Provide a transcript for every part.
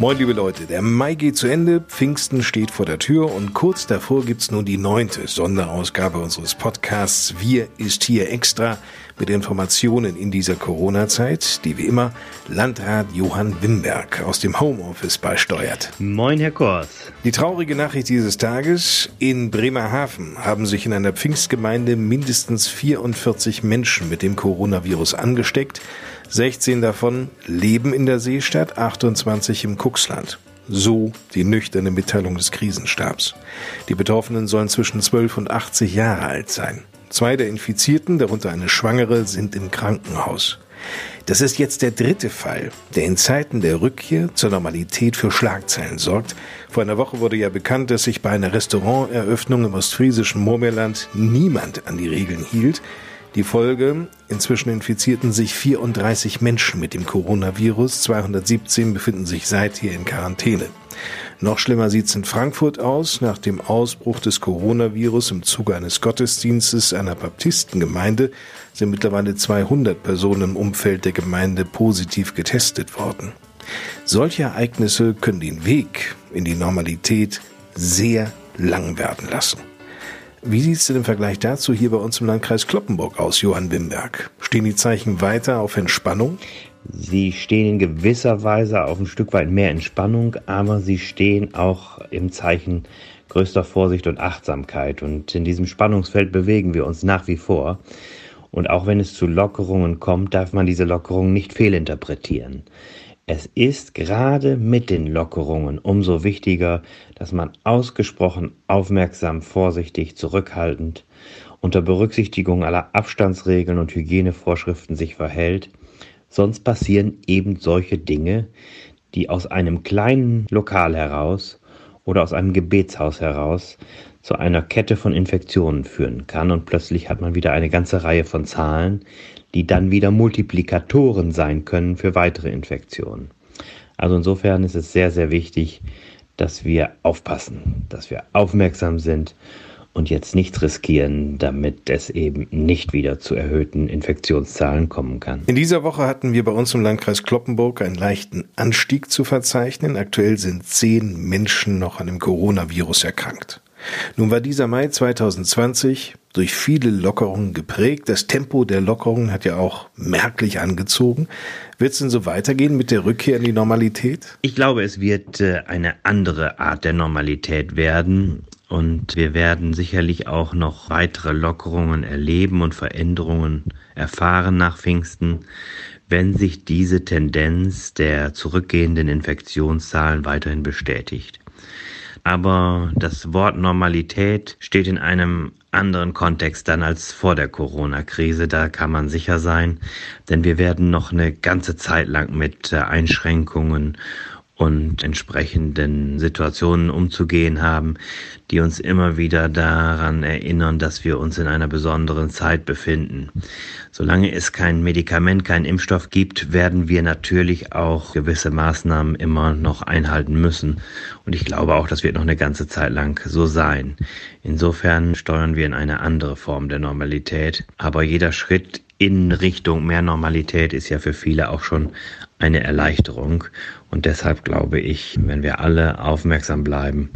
Moin liebe Leute, der Mai geht zu Ende, Pfingsten steht vor der Tür und kurz davor gibt's nun die neunte Sonderausgabe unseres Podcasts Wir ist hier extra mit Informationen in dieser Corona-Zeit, die wie immer Landrat Johann Wimberg aus dem Homeoffice beisteuert. Moin Herr Kors. Die traurige Nachricht dieses Tages, in Bremerhaven haben sich in einer Pfingstgemeinde mindestens 44 Menschen mit dem Coronavirus angesteckt. 16 davon leben in der Seestadt, 28 im Kuxland. So die nüchterne Mitteilung des Krisenstabs. Die Betroffenen sollen zwischen 12 und 80 Jahre alt sein. Zwei der Infizierten, darunter eine Schwangere, sind im Krankenhaus. Das ist jetzt der dritte Fall, der in Zeiten der Rückkehr zur Normalität für Schlagzeilen sorgt. Vor einer Woche wurde ja bekannt, dass sich bei einer Restauranteröffnung im ostfriesischen Murmeerland niemand an die Regeln hielt. Die Folge, inzwischen infizierten sich 34 Menschen mit dem Coronavirus, 217 befinden sich seither in Quarantäne. Noch schlimmer sieht's in Frankfurt aus. Nach dem Ausbruch des Coronavirus im Zuge eines Gottesdienstes einer Baptistengemeinde sind mittlerweile 200 Personen im Umfeld der Gemeinde positiv getestet worden. Solche Ereignisse können den Weg in die Normalität sehr lang werden lassen. Wie sieht es denn im Vergleich dazu hier bei uns im Landkreis Kloppenburg aus, Johann Wimberg? Stehen die Zeichen weiter auf Entspannung? Sie stehen in gewisser Weise auf ein Stück weit mehr Entspannung, aber sie stehen auch im Zeichen größter Vorsicht und Achtsamkeit. Und in diesem Spannungsfeld bewegen wir uns nach wie vor. Und auch wenn es zu Lockerungen kommt, darf man diese Lockerungen nicht fehlinterpretieren. Es ist gerade mit den Lockerungen umso wichtiger, dass man ausgesprochen aufmerksam, vorsichtig, zurückhaltend, unter Berücksichtigung aller Abstandsregeln und Hygienevorschriften sich verhält, sonst passieren eben solche Dinge, die aus einem kleinen Lokal heraus oder aus einem Gebetshaus heraus zu einer Kette von Infektionen führen kann. Und plötzlich hat man wieder eine ganze Reihe von Zahlen, die dann wieder Multiplikatoren sein können für weitere Infektionen. Also insofern ist es sehr, sehr wichtig, dass wir aufpassen, dass wir aufmerksam sind und jetzt nichts riskieren, damit es eben nicht wieder zu erhöhten Infektionszahlen kommen kann. In dieser Woche hatten wir bei uns im Landkreis Kloppenburg einen leichten Anstieg zu verzeichnen. Aktuell sind zehn Menschen noch an dem Coronavirus erkrankt. Nun war dieser Mai 2020 durch viele Lockerungen geprägt. Das Tempo der Lockerungen hat ja auch merklich angezogen. Wird es denn so weitergehen mit der Rückkehr in die Normalität? Ich glaube, es wird äh, eine andere Art der Normalität werden. Und wir werden sicherlich auch noch weitere Lockerungen erleben und Veränderungen erfahren nach Pfingsten, wenn sich diese Tendenz der zurückgehenden Infektionszahlen weiterhin bestätigt. Aber das Wort Normalität steht in einem anderen Kontext dann als vor der Corona-Krise. Da kann man sicher sein, denn wir werden noch eine ganze Zeit lang mit äh, Einschränkungen und entsprechenden Situationen umzugehen haben, die uns immer wieder daran erinnern, dass wir uns in einer besonderen Zeit befinden. Solange es kein Medikament, kein Impfstoff gibt, werden wir natürlich auch gewisse Maßnahmen immer noch einhalten müssen. Und ich glaube auch, das wird noch eine ganze Zeit lang so sein. Insofern steuern wir in eine andere Form der Normalität. Aber jeder Schritt in Richtung mehr Normalität ist ja für viele auch schon eine Erleichterung. Und deshalb glaube ich, wenn wir alle aufmerksam bleiben,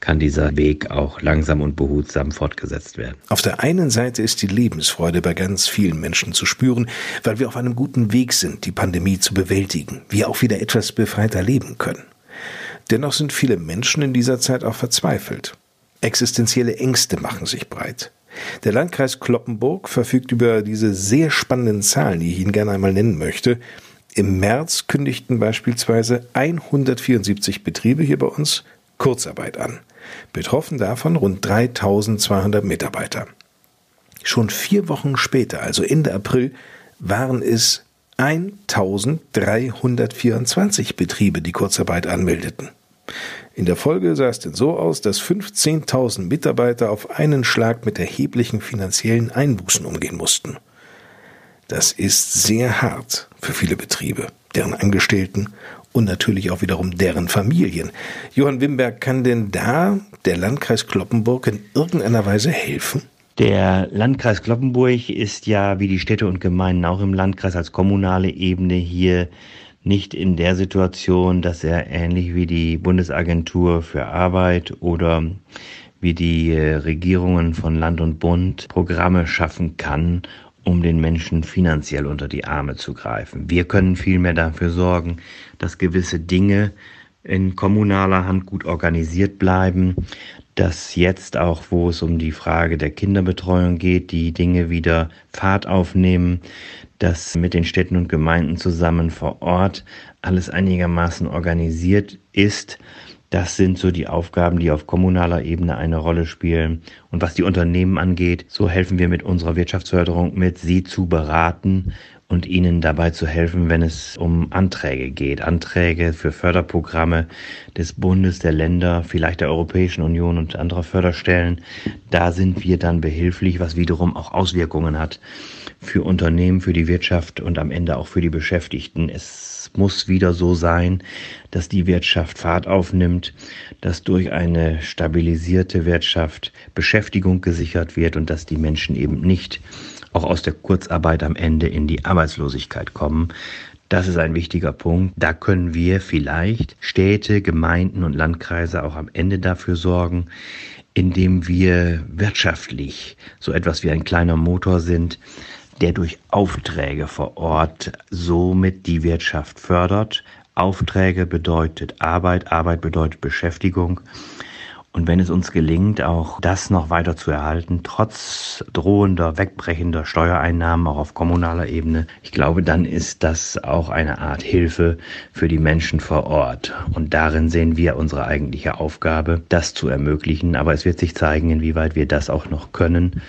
kann dieser Weg auch langsam und behutsam fortgesetzt werden. Auf der einen Seite ist die Lebensfreude bei ganz vielen Menschen zu spüren, weil wir auf einem guten Weg sind, die Pandemie zu bewältigen, wir auch wieder etwas befreiter leben können. Dennoch sind viele Menschen in dieser Zeit auch verzweifelt. Existenzielle Ängste machen sich breit. Der Landkreis Kloppenburg verfügt über diese sehr spannenden Zahlen, die ich Ihnen gerne einmal nennen möchte. Im März kündigten beispielsweise 174 Betriebe hier bei uns Kurzarbeit an. Betroffen davon rund 3200 Mitarbeiter. Schon vier Wochen später, also Ende April, waren es 1324 Betriebe, die Kurzarbeit anmeldeten. In der Folge sah es denn so aus, dass 15.000 Mitarbeiter auf einen Schlag mit erheblichen finanziellen Einbußen umgehen mussten. Das ist sehr hart für viele Betriebe, deren Angestellten und natürlich auch wiederum deren Familien. Johann Wimberg, kann denn da der Landkreis Kloppenburg in irgendeiner Weise helfen? Der Landkreis Kloppenburg ist ja wie die Städte und Gemeinden auch im Landkreis als kommunale Ebene hier nicht in der Situation, dass er ähnlich wie die Bundesagentur für Arbeit oder wie die äh, Regierungen von Land und Bund Programme schaffen kann, um den Menschen finanziell unter die Arme zu greifen. Wir können vielmehr dafür sorgen, dass gewisse Dinge in kommunaler Hand gut organisiert bleiben, dass jetzt auch, wo es um die Frage der Kinderbetreuung geht, die Dinge wieder Fahrt aufnehmen, dass mit den Städten und Gemeinden zusammen vor Ort alles einigermaßen organisiert ist. Das sind so die Aufgaben, die auf kommunaler Ebene eine Rolle spielen. Und was die Unternehmen angeht, so helfen wir mit unserer Wirtschaftsförderung mit, sie zu beraten und ihnen dabei zu helfen, wenn es um Anträge geht. Anträge für Förderprogramme des Bundes, der Länder, vielleicht der Europäischen Union und anderer Förderstellen. Da sind wir dann behilflich, was wiederum auch Auswirkungen hat für Unternehmen, für die Wirtschaft und am Ende auch für die Beschäftigten. Es muss wieder so sein, dass die Wirtschaft Fahrt aufnimmt, dass durch eine stabilisierte Wirtschaft Beschäftigung gesichert wird und dass die Menschen eben nicht auch aus der Kurzarbeit am Ende in die Arbeitslosigkeit kommen. Das ist ein wichtiger Punkt. Da können wir vielleicht Städte, Gemeinden und Landkreise auch am Ende dafür sorgen, indem wir wirtschaftlich so etwas wie ein kleiner Motor sind, der durch Aufträge vor Ort somit die Wirtschaft fördert. Aufträge bedeutet Arbeit, Arbeit bedeutet Beschäftigung und wenn es uns gelingt, auch das noch weiter zu erhalten, trotz drohender, wegbrechender Steuereinnahmen auch auf kommunaler Ebene, ich glaube, dann ist das auch eine Art Hilfe für die Menschen vor Ort. Und darin sehen wir unsere eigentliche Aufgabe, das zu ermöglichen. Aber es wird sich zeigen, inwieweit wir das auch noch können,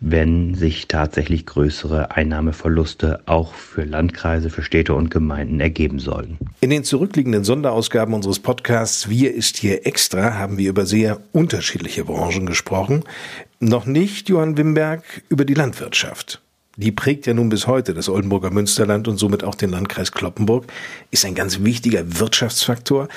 wenn sich tatsächlich größere Einnahmeverluste auch für Landkreise, für Städte und Gemeinden ergeben sollen. In den zurückliegenden Sonderausgaben unseres Podcasts Wir ist hier extra haben wir über sehr unterschiedliche Branchen gesprochen. Noch nicht, Johann Wimberg, über die Landwirtschaft. Die prägt ja nun bis heute das Oldenburger Münsterland und somit auch den Landkreis Kloppenburg, ist ein ganz wichtiger Wirtschaftsfaktor.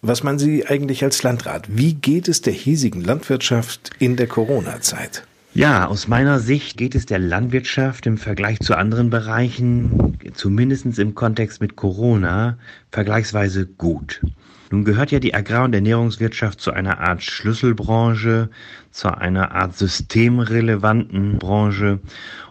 Was man Sie eigentlich als Landrat? Wie geht es der hiesigen Landwirtschaft in der Corona-Zeit? Ja, aus meiner Sicht geht es der Landwirtschaft im Vergleich zu anderen Bereichen, zumindest im Kontext mit Corona, vergleichsweise gut. Nun gehört ja die Agrar- und Ernährungswirtschaft zu einer Art Schlüsselbranche, zu einer Art systemrelevanten Branche.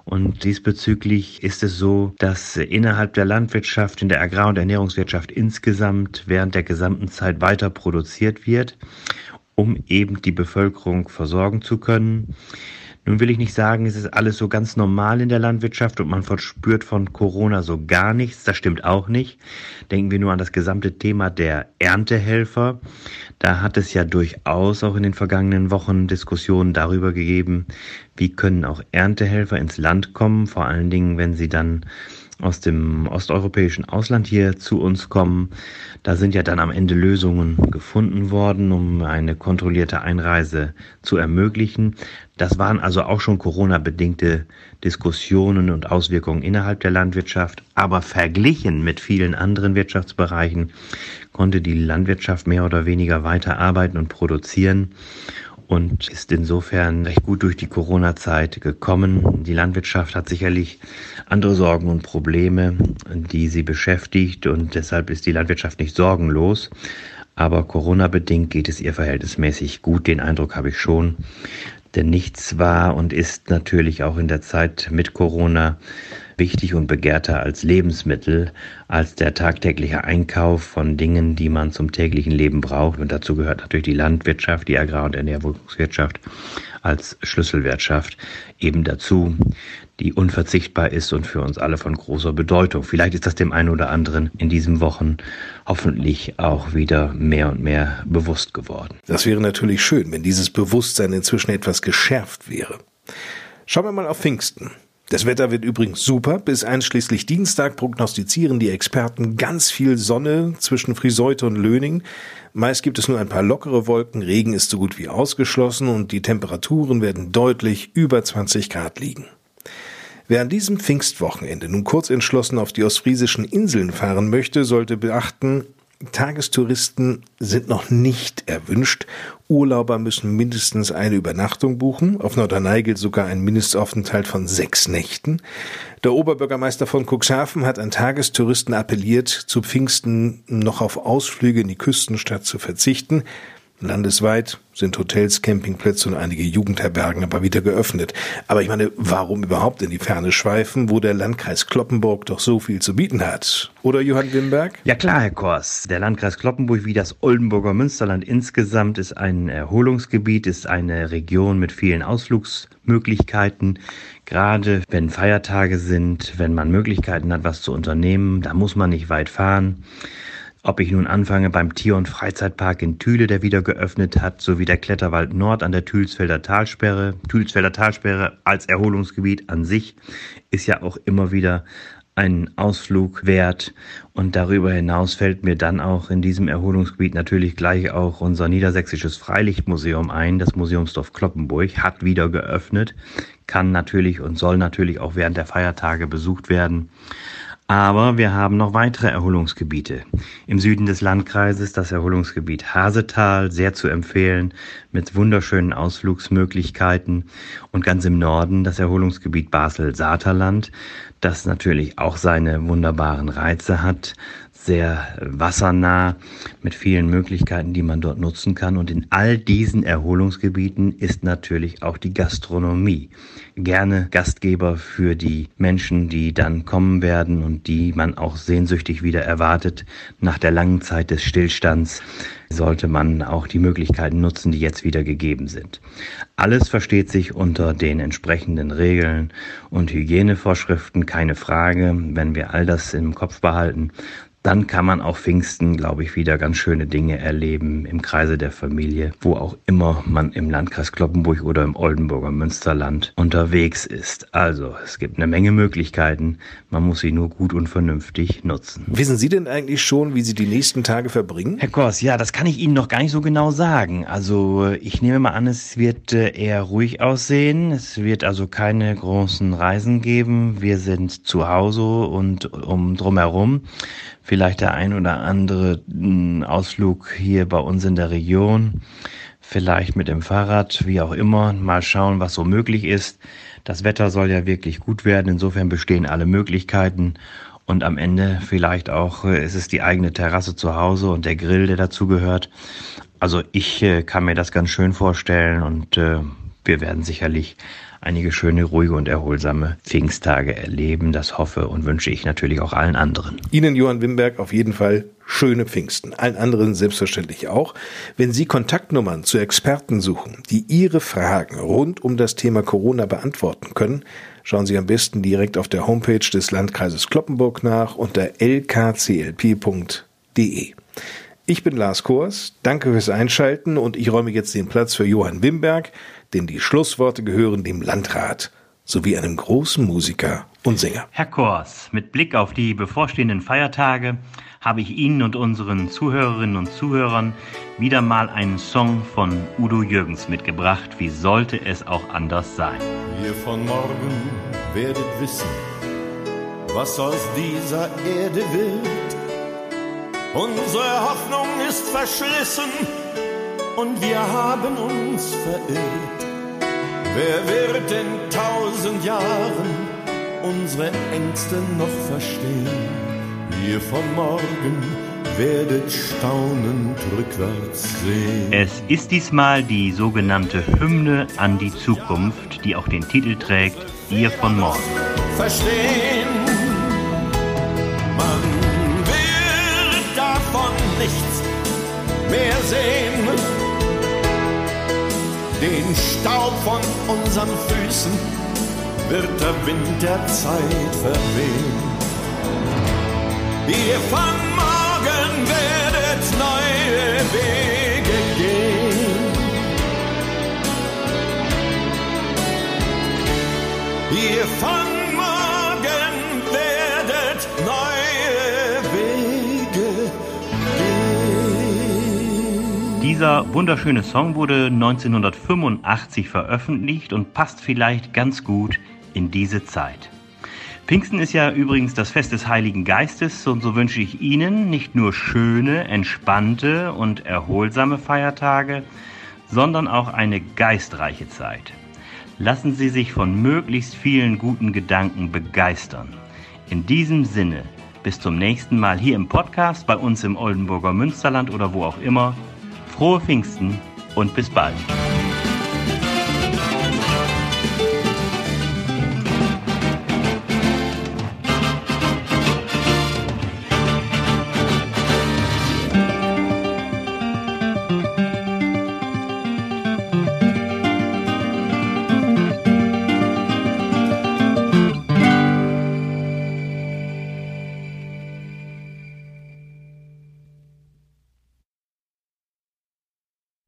Und diesbezüglich ist es so, dass innerhalb der Landwirtschaft, in der Agrar- und Ernährungswirtschaft insgesamt während der gesamten Zeit weiter produziert wird, um eben die Bevölkerung versorgen zu können. Nun will ich nicht sagen, es ist alles so ganz normal in der Landwirtschaft und man verspürt von Corona so gar nichts. Das stimmt auch nicht. Denken wir nur an das gesamte Thema der Erntehelfer. Da hat es ja durchaus auch in den vergangenen Wochen Diskussionen darüber gegeben, wie können auch Erntehelfer ins Land kommen, vor allen Dingen, wenn sie dann aus dem osteuropäischen Ausland hier zu uns kommen. Da sind ja dann am Ende Lösungen gefunden worden, um eine kontrollierte Einreise zu ermöglichen. Das waren also auch schon Corona-bedingte Diskussionen und Auswirkungen innerhalb der Landwirtschaft. Aber verglichen mit vielen anderen Wirtschaftsbereichen konnte die Landwirtschaft mehr oder weniger weiter arbeiten und produzieren und ist insofern recht gut durch die Corona-Zeit gekommen. Die Landwirtschaft hat sicherlich andere Sorgen und Probleme, die sie beschäftigt und deshalb ist die Landwirtschaft nicht sorgenlos. Aber Corona-bedingt geht es ihr verhältnismäßig gut, den Eindruck habe ich schon. Denn nichts war und ist natürlich auch in der Zeit mit Corona wichtig und begehrter als Lebensmittel, als der tagtägliche Einkauf von Dingen, die man zum täglichen Leben braucht. Und dazu gehört natürlich die Landwirtschaft, die Agrar- und Ernährungswirtschaft als Schlüsselwirtschaft eben dazu, die unverzichtbar ist und für uns alle von großer Bedeutung. Vielleicht ist das dem einen oder anderen in diesen Wochen hoffentlich auch wieder mehr und mehr bewusst geworden. Das wäre natürlich schön, wenn dieses Bewusstsein inzwischen etwas geschärft wäre. Schauen wir mal auf Pfingsten. Das Wetter wird übrigens super. Bis einschließlich Dienstag prognostizieren die Experten ganz viel Sonne zwischen Friseute und Löning. Meist gibt es nur ein paar lockere Wolken, Regen ist so gut wie ausgeschlossen und die Temperaturen werden deutlich über 20 Grad liegen. Wer an diesem Pfingstwochenende nun kurz entschlossen auf die ostfriesischen Inseln fahren möchte, sollte beachten, Tagestouristen sind noch nicht erwünscht. Urlauber müssen mindestens eine Übernachtung buchen. Auf Norderney gilt sogar ein Mindestaufenthalt von sechs Nächten. Der Oberbürgermeister von Cuxhaven hat an Tagestouristen appelliert, zu Pfingsten noch auf Ausflüge in die Küstenstadt zu verzichten. Landesweit sind Hotels, Campingplätze und einige Jugendherbergen aber wieder geöffnet. Aber ich meine, warum überhaupt in die Ferne schweifen, wo der Landkreis Kloppenburg doch so viel zu bieten hat? Oder Johann Wimberg? Ja klar, Herr Kors. Der Landkreis Kloppenburg wie das Oldenburger Münsterland insgesamt ist ein Erholungsgebiet, ist eine Region mit vielen Ausflugsmöglichkeiten. Gerade wenn Feiertage sind, wenn man Möglichkeiten hat, was zu unternehmen, da muss man nicht weit fahren. Ob ich nun anfange beim Tier- und Freizeitpark in Thüle, der wieder geöffnet hat, sowie der Kletterwald Nord an der Thülsfelder Talsperre. Thülsfelder Talsperre als Erholungsgebiet an sich ist ja auch immer wieder ein Ausflug wert. Und darüber hinaus fällt mir dann auch in diesem Erholungsgebiet natürlich gleich auch unser niedersächsisches Freilichtmuseum ein. Das Museumsdorf Kloppenburg hat wieder geöffnet, kann natürlich und soll natürlich auch während der Feiertage besucht werden. Aber wir haben noch weitere Erholungsgebiete. Im Süden des Landkreises das Erholungsgebiet Hasetal, sehr zu empfehlen, mit wunderschönen Ausflugsmöglichkeiten. Und ganz im Norden das Erholungsgebiet Basel-Saterland, das natürlich auch seine wunderbaren Reize hat, sehr wassernah mit vielen Möglichkeiten, die man dort nutzen kann. Und in all diesen Erholungsgebieten ist natürlich auch die Gastronomie gerne Gastgeber für die Menschen, die dann kommen werden und die man auch sehnsüchtig wieder erwartet nach der langen Zeit des Stillstands sollte man auch die Möglichkeiten nutzen, die jetzt wieder gegeben sind. Alles versteht sich unter den entsprechenden Regeln und Hygienevorschriften, keine Frage. Wenn wir all das im Kopf behalten, dann kann man auch Pfingsten, glaube ich, wieder ganz schöne Dinge erleben im Kreise der Familie, wo auch immer man im Landkreis Kloppenburg oder im Oldenburger Münsterland unterwegs ist. Also, es gibt eine Menge Möglichkeiten, man muss sie nur gut und vernünftig nutzen. Wissen Sie denn eigentlich schon, wie Sie die nächsten Tage verbringen? Herr Kors, ja, das kann ich Ihnen noch gar nicht so genau sagen. Also, ich nehme mal an, es wird äh, eher ruhig aussehen. Es wird also keine großen Reisen geben. Wir sind zu Hause und um drumherum vielleicht der ein oder andere hm, Ausflug hier bei uns in der Region, vielleicht mit dem Fahrrad, wie auch immer, mal schauen, was so möglich ist. Das Wetter soll ja wirklich gut werden, insofern bestehen alle Möglichkeiten und am Ende vielleicht auch äh, ist es die eigene Terrasse zu Hause und der Grill, der dazugehört. Also ich äh, kann mir das ganz schön vorstellen und äh, wir werden sicherlich einige schöne, ruhige und erholsame Pfingsttage erleben. Das hoffe und wünsche ich natürlich auch allen anderen. Ihnen, Johann Wimberg, auf jeden Fall schöne Pfingsten. Allen anderen selbstverständlich auch. Wenn Sie Kontaktnummern zu Experten suchen, die Ihre Fragen rund um das Thema Corona beantworten können, schauen Sie am besten direkt auf der Homepage des Landkreises Kloppenburg nach unter lkclp.de. Ich bin Lars Kors, danke fürs Einschalten und ich räume jetzt den Platz für Johann Wimberg, denn die Schlussworte gehören dem Landrat sowie einem großen Musiker und Sänger. Herr Kors, mit Blick auf die bevorstehenden Feiertage habe ich Ihnen und unseren Zuhörerinnen und Zuhörern wieder mal einen Song von Udo Jürgens mitgebracht. Wie sollte es auch anders sein? Ihr von morgen werdet wissen, was aus dieser Erde wird. Unsere Hoffnung ist verschlissen und wir haben uns verirrt. Wer wird in tausend Jahren unsere Ängste noch verstehen? Ihr von morgen werdet staunend rückwärts sehen. Es ist diesmal die sogenannte Hymne an die Zukunft, die auch den Titel trägt, Ihr von morgen. Verstehen, mehr sehen den Staub von unseren Füßen wird der Wind der Zeit verwehen. Ihr von morgen werdet neue Wege gehen. Ihr von Dieser wunderschöne Song wurde 1985 veröffentlicht und passt vielleicht ganz gut in diese Zeit. Pfingsten ist ja übrigens das Fest des Heiligen Geistes und so wünsche ich Ihnen nicht nur schöne, entspannte und erholsame Feiertage, sondern auch eine geistreiche Zeit. Lassen Sie sich von möglichst vielen guten Gedanken begeistern. In diesem Sinne, bis zum nächsten Mal hier im Podcast, bei uns im Oldenburger Münsterland oder wo auch immer. Frohe Pfingsten und bis bald.